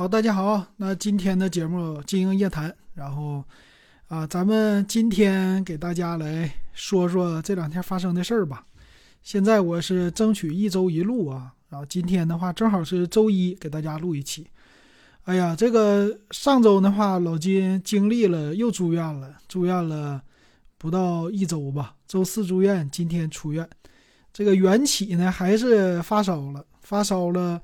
好，大家好，那今天的节目《经营夜谈》，然后啊，咱们今天给大家来说说这两天发生的事儿吧。现在我是争取一周一录啊，然后今天的话正好是周一，给大家录一期。哎呀，这个上周的话，老金经历了又住院了，住院了不到一周吧，周四住院，今天出院。这个缘起呢，还是发烧了，发烧了。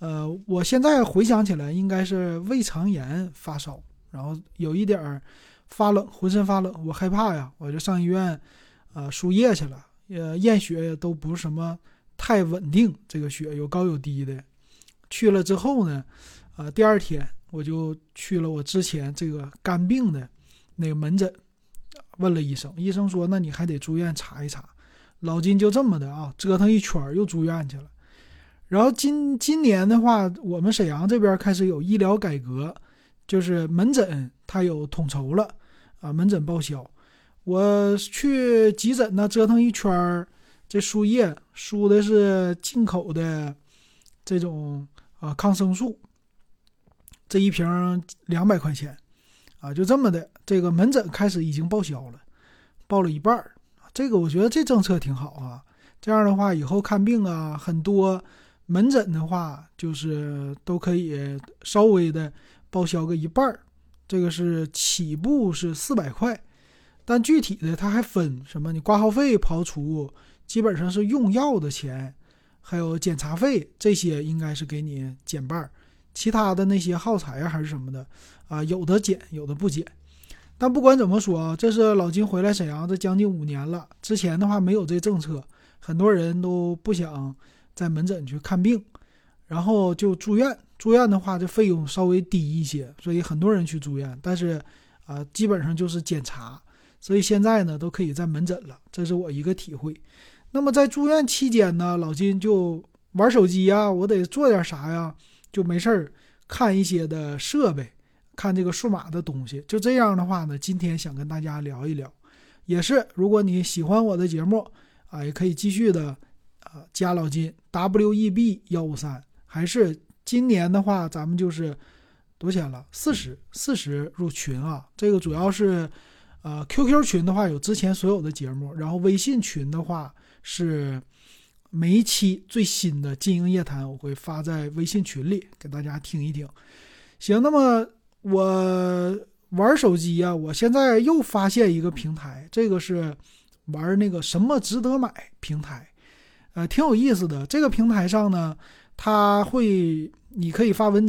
呃，我现在回想起来，应该是胃肠炎发烧，然后有一点儿发冷，浑身发冷，我害怕呀，我就上医院，呃，输液去了，呃，验血都不是什么太稳定，这个血有高有低的。去了之后呢，呃，第二天我就去了我之前这个肝病的那个门诊，问了医生，医生说，那你还得住院查一查。老金就这么的啊，折腾一圈又住院去了。然后今今年的话，我们沈阳这边开始有医疗改革，就是门诊它有统筹了啊，门诊报销。我去急诊呢，折腾一圈儿，这输液输的是进口的这种啊抗生素，这一瓶两百块钱啊，就这么的。这个门诊开始已经报销了，报了一半儿。这个我觉得这政策挺好啊，这样的话以后看病啊很多。门诊的话，就是都可以稍微的报销个一半儿，这个是起步是四百块，但具体的它还分什么？你挂号费刨除，基本上是用药的钱，还有检查费这些应该是给你减半儿，其他的那些耗材啊还是什么的啊，有的减，有的不减。但不管怎么说啊，这是老金回来沈阳这将近五年了，之前的话没有这政策，很多人都不想。在门诊去看病，然后就住院。住院的话，这费用稍微低一些，所以很多人去住院。但是，啊，基本上就是检查。所以现在呢，都可以在门诊了，这是我一个体会。那么在住院期间呢，老金就玩手机呀，我得做点啥呀？就没事儿看一些的设备，看这个数码的东西。就这样的话呢，今天想跟大家聊一聊，也是如果你喜欢我的节目啊，也可以继续的。啊，加老金 W E B 幺五三，还是今年的话，咱们就是多少钱了？四十四十入群啊。这个主要是，呃，Q Q 群的话有之前所有的节目，然后微信群的话是每一期最新的经营夜谈，我会发在微信群里给大家听一听。行，那么我玩手机呀，我现在又发现一个平台，这个是玩那个什么值得买平台。呃，挺有意思的。这个平台上呢，它会，你可以发文字。